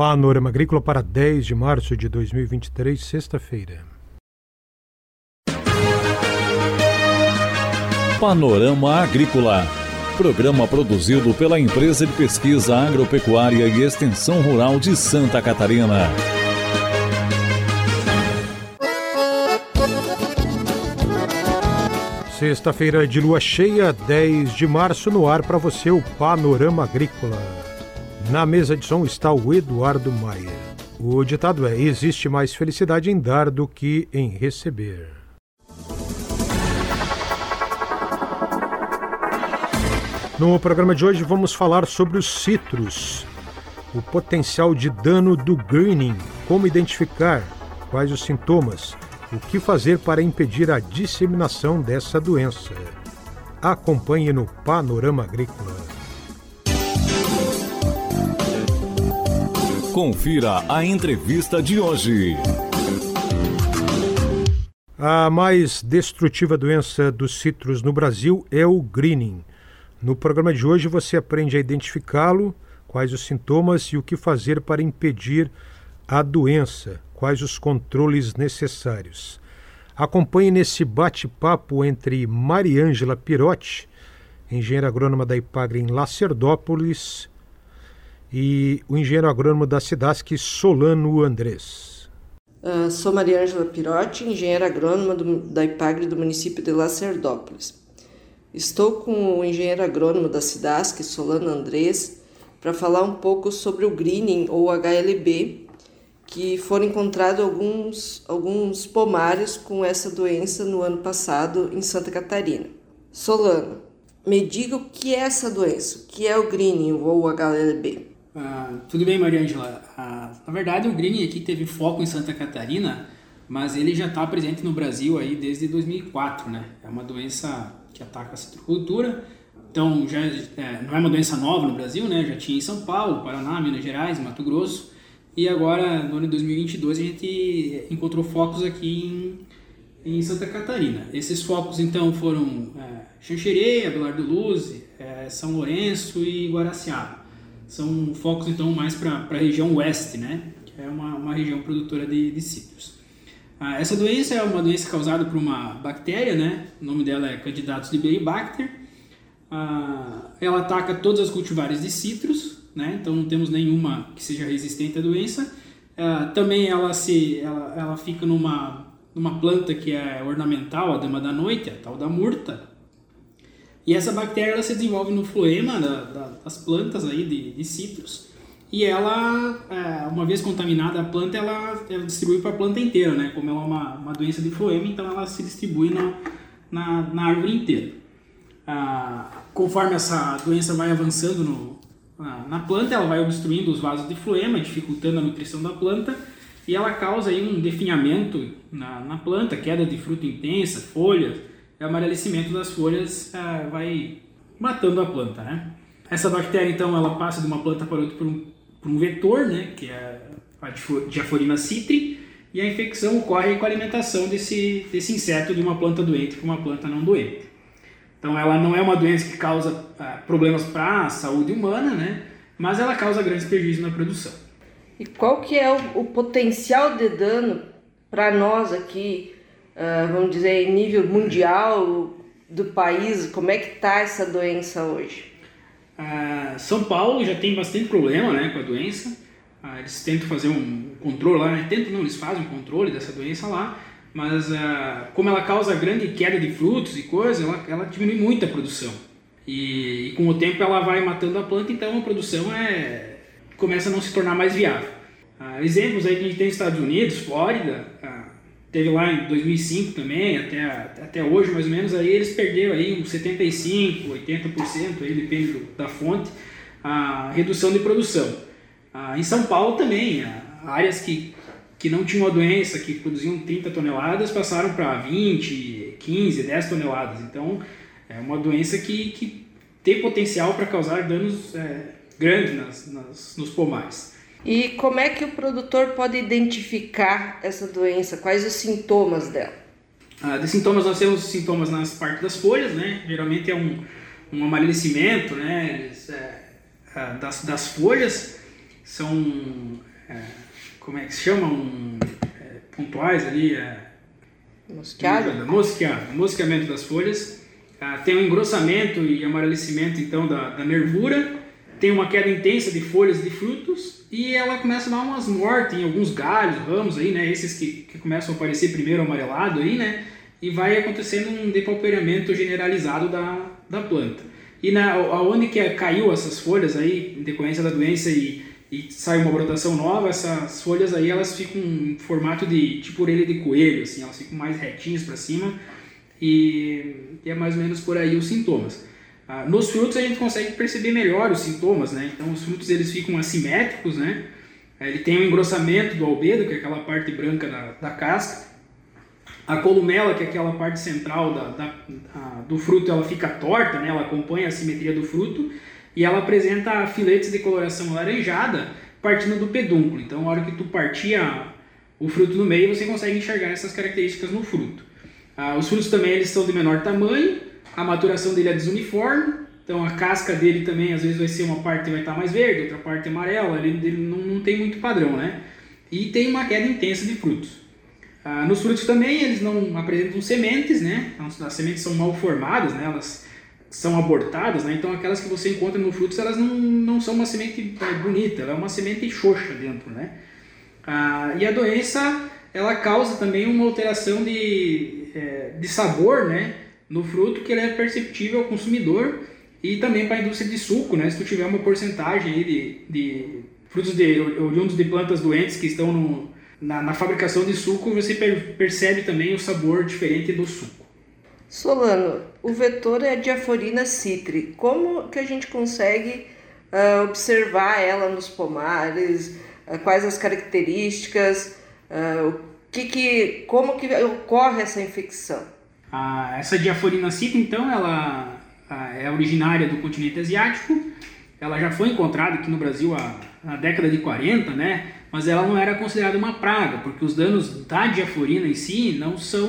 Panorama Agrícola para 10 de março de 2023, sexta-feira. Panorama Agrícola. Programa produzido pela Empresa de Pesquisa Agropecuária e Extensão Rural de Santa Catarina. Sexta-feira de lua cheia, 10 de março, no ar para você o Panorama Agrícola. Na mesa de som está o Eduardo Maia. O ditado é: existe mais felicidade em dar do que em receber. No programa de hoje vamos falar sobre os citros, o potencial de dano do greening, como identificar, quais os sintomas, o que fazer para impedir a disseminação dessa doença. Acompanhe no Panorama Agrícola. Confira a entrevista de hoje. A mais destrutiva doença dos citros no Brasil é o greening. No programa de hoje você aprende a identificá-lo, quais os sintomas e o que fazer para impedir a doença, quais os controles necessários. Acompanhe nesse bate-papo entre Mariângela Pirotti, engenheira agrônoma da Ipagre em Lacerdópolis, e o engenheiro agrônomo da Cidasc, Solano Andrés. Uh, sou Mariângela Pirotti, engenheira agrônoma do, da Ipagre do município de Lacerdópolis. Estou com o engenheiro agrônomo da Cidasc, Solano Andrés, para falar um pouco sobre o greening ou HLB, que foram encontrados alguns, alguns pomares com essa doença no ano passado em Santa Catarina. Solano, me diga o que é essa doença, o que é o greening ou HLB? Ah, tudo bem, Mariângela. Ah, na verdade, o greening aqui teve foco em Santa Catarina, mas ele já está presente no Brasil aí desde 2004, né? É uma doença que ataca a citricultura. Então, já é, não é uma doença nova no Brasil, né? Já tinha em São Paulo, Paraná, Minas Gerais, Mato Grosso. E agora, no ano de 2022, a gente encontrou focos aqui em, em Santa Catarina. Esses focos, então, foram é, Xanxerê, Abelardo Luz, é, São Lourenço e Guaraciaba. São focos, então, mais para a região oeste, né? Que é uma, uma região produtora de, de citros. Ah, essa doença é uma doença causada por uma bactéria, né? O nome dela é Candidatus liberibacter. Ah, ela ataca todas as cultivares de citros, né? Então não temos nenhuma que seja resistente à doença. Ah, também ela se, ela, ela fica numa numa planta que é ornamental, a dama da noite, a tal da murta. E essa bactéria ela se desenvolve no floema da, da, das plantas aí de, de citros e ela, é, uma vez contaminada a planta, ela, ela distribui para a planta inteira, né? Como ela é uma, uma doença de floema, então ela se distribui na, na, na árvore inteira. Ah, conforme essa doença vai avançando no, na, na, planta, ela vai obstruindo os vasos de floema, dificultando a nutrição da planta, e ela causa aí um definhamento na, na planta, queda de fruta intensa, folhas, e amarelecimento das folhas ah, vai matando a planta, né? Essa bactéria, então, ela passa de uma planta para outra por um por um vetor, né, que é a diaforina citri, e a infecção ocorre com a alimentação desse, desse inseto de uma planta doente para uma planta não doente. Então ela não é uma doença que causa ah, problemas para a saúde humana, né, mas ela causa grandes prejuízos na produção. E qual que é o, o potencial de dano para nós aqui, uh, vamos dizer, em nível mundial do país? Como é que está essa doença hoje? Ah, São Paulo já tem bastante problema né, com a doença. Ah, eles tentam fazer um controle lá, né? tentam não, eles fazem um controle dessa doença lá, mas ah, como ela causa grande queda de frutos e coisas, ela, ela diminui muito a produção. E, e, com o tempo ela vai matando a planta, então a produção é, começa a não se tornar mais viável. Ah, exemplos aí que a gente tem nos Estados Unidos, Flórida, teve lá em 2005 também, até, até hoje mais ou menos, aí eles perderam aí uns 75%, 80%, aí depende do, da fonte, a redução de produção. Ah, em São Paulo também, áreas que, que não tinham a doença, que produziam 30 toneladas, passaram para 20, 15, 10 toneladas. Então, é uma doença que, que tem potencial para causar danos é, grandes nas, nas, nos pomares. E como é que o produtor pode identificar essa doença? Quais os sintomas dela? Ah, de sintomas nós temos sintomas nas partes das folhas, né? Geralmente é um, um amarelecimento, né? É, das, das folhas. são, é, como é que se chamam, é, pontuais ali, é, mosqueado? Mosqueado, mosqueamento das folhas. Ah, tem um engrossamento e amarelecimento então da, da nervura, tem uma queda intensa de folhas de frutos e ela começa a dar umas mortes em alguns galhos, ramos aí, né? Esses que, que começam a aparecer primeiro amarelado aí, né? E vai acontecendo um depauperamento generalizado da, da planta. E na, aonde que caiu essas folhas aí, em decorrência da doença e, e sai uma brotação nova, essas folhas aí elas ficam em formato de tipo orelha de coelho, assim, elas ficam mais retinhas para cima e, e, é mais ou menos por aí os sintomas. Ah, nos frutos a gente consegue perceber melhor os sintomas, né? Então os frutos eles ficam assimétricos, né? Ele tem um engrossamento do albedo, que é aquela parte branca da, da casca, a columela, que é aquela parte central da, da, do fruto, ela fica torta, né? ela acompanha a simetria do fruto e ela apresenta filetes de coloração laranjada partindo do pedúnculo. Então, na hora que tu partia o fruto no meio, você consegue enxergar essas características no fruto. Ah, os frutos também eles são de menor tamanho, a maturação dele é desuniforme, então a casca dele também às vezes vai ser uma parte vai estar mais verde, outra parte amarela, ele, ele não, não tem muito padrão, né? E tem uma queda intensa de frutos. Ah, nos frutos também eles não apresentam sementes, né? Então, as sementes são mal formadas, né? Elas são abortadas, né? Então aquelas que você encontra no frutos elas não, não são uma semente é, bonita, ela é uma semente xoxa dentro, né? Ah, e a doença ela causa também uma alteração de, é, de sabor, né? No fruto que ele é perceptível ao consumidor e também para a indústria de suco, né? Se tu tiver uma porcentagem aí de, de frutos de, oriundos de plantas doentes que estão no, na, na fabricação de suco você per, percebe também o sabor diferente do suco. Solano, o vetor é a diaforina citri. Como que a gente consegue uh, observar ela nos pomares? Uh, quais as características? Uh, o que que, como que ocorre essa infecção? Essa diaforina citri, então, ela é originária do continente asiático. Ela já foi encontrada aqui no Brasil na década de 40, né? mas ela não era considerada uma praga, porque os danos da diaforina em si não são,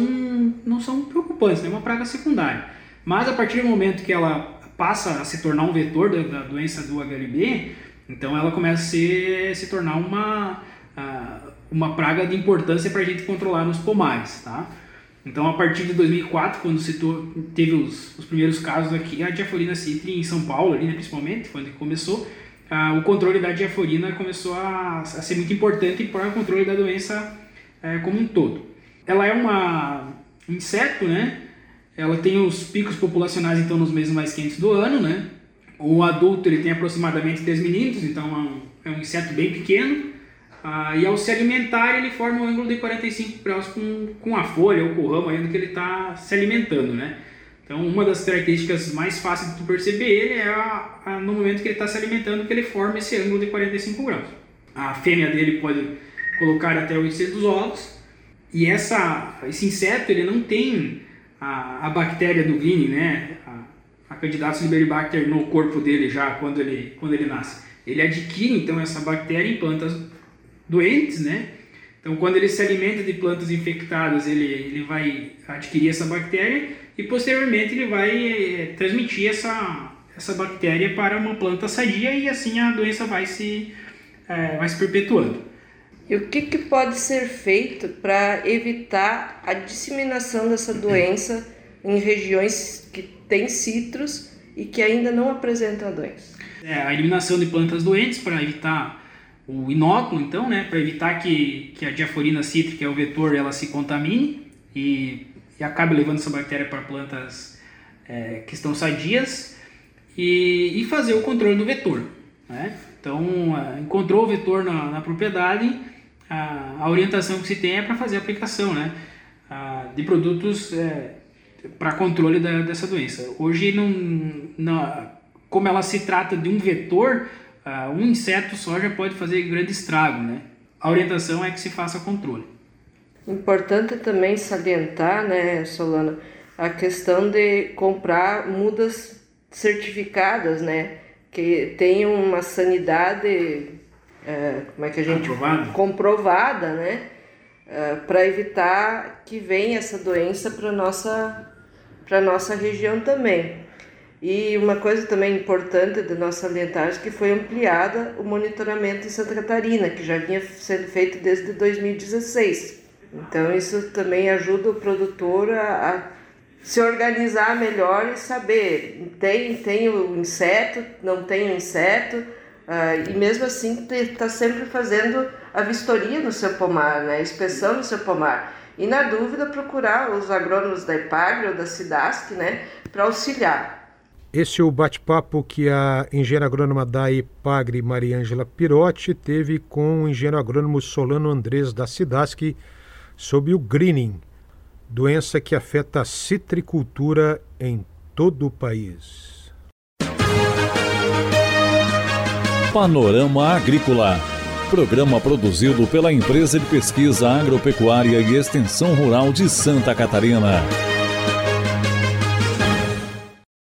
não são preocupantes, é uma praga secundária. Mas a partir do momento que ela passa a se tornar um vetor da, da doença do HLB, então ela começa a se, se tornar uma, uma praga de importância para a gente controlar nos pomares. Tá? Então, a partir de 2004, quando se teve os, os primeiros casos aqui, a diaforina citri em São Paulo, ali, né, principalmente, onde começou, ah, o controle da diaforina começou a, a, ser muito importante para o controle da doença é, como um todo. Ela é uma, um inseto, né? Ela tem os picos populacionais então nos meses mais quentes do ano, né? O adulto ele tem aproximadamente 10 milímetros, então é um, é um inseto bem pequeno. Ah, e ao se alimentar ele forma um ângulo de 45 graus com, com a folha ou com o ramo ainda que ele está se alimentando, né? Então, uma das características mais fáceis de tu perceber ele é a, a, no momento que ele está se alimentando, que ele forma esse ângulo de 45 graus. A fêmea dele pode colocar até 800 ovos, e essa, esse inseto ele não tem a, a bactéria do Grini, né? a, a Candidatus liberibacter no corpo dele já quando ele, quando ele nasce. Ele adquire então essa bactéria em plantas doentes, né? Então, quando ele se alimenta de plantas infectadas, ele, ele vai adquirir essa bactéria e posteriormente ele vai eh, transmitir essa, essa bactéria para uma planta sadia e assim a doença vai se, é, vai se perpetuando. E o que, que pode ser feito para evitar a disseminação dessa doença em regiões que têm citros e que ainda não apresentam a doença? É, a eliminação de plantas doentes para evitar o inóculo, então, né, para evitar que, que a diaforina cítrica, é o vetor, ela se contamine e e acabe levando essa bactéria para plantas é, que estão sadias e, e, fazer o controle do vetor. Né? Então, encontrou o vetor na, na propriedade, a, a, orientação que se tem é para fazer a aplicação né? A, de produtos é, para controle da, dessa doença. Hoje, não, não, como ela se trata de um vetor, um inseto só já pode fazer grande estrago. Né? A orientação é que se faça controle. Importante também salientar, né, Solano, a questão de comprar mudas certificadas, né, que tenham uma sanidade, é, como é que a gente comprovada, comprovada né, é, para evitar que venha essa doença para nossa para nossa região também. E uma coisa também importante de nós salientar é que foi ampliada o monitoramento em Santa Catarina, que já vinha sendo feito desde 2016. Então isso também ajuda o produtor a, a se organizar melhor e saber tem tem o inseto, não tem o inseto, uh, e mesmo assim está sempre fazendo a vistoria no seu pomar, né, a inspeção no seu pomar. E na dúvida procurar os agrônomos da IPAGRE ou da SIDASC, né, para auxiliar. Esse é o bate-papo que a engenheira agrônoma da IPAGRE, Mariângela Pirotti, teve com o engenheiro agrônomo Solano Andrés da SIDASC sobre o greening, doença que afeta a citricultura em todo o país. Panorama Agrícola. Programa produzido pela Empresa de Pesquisa Agropecuária e Extensão Rural de Santa Catarina.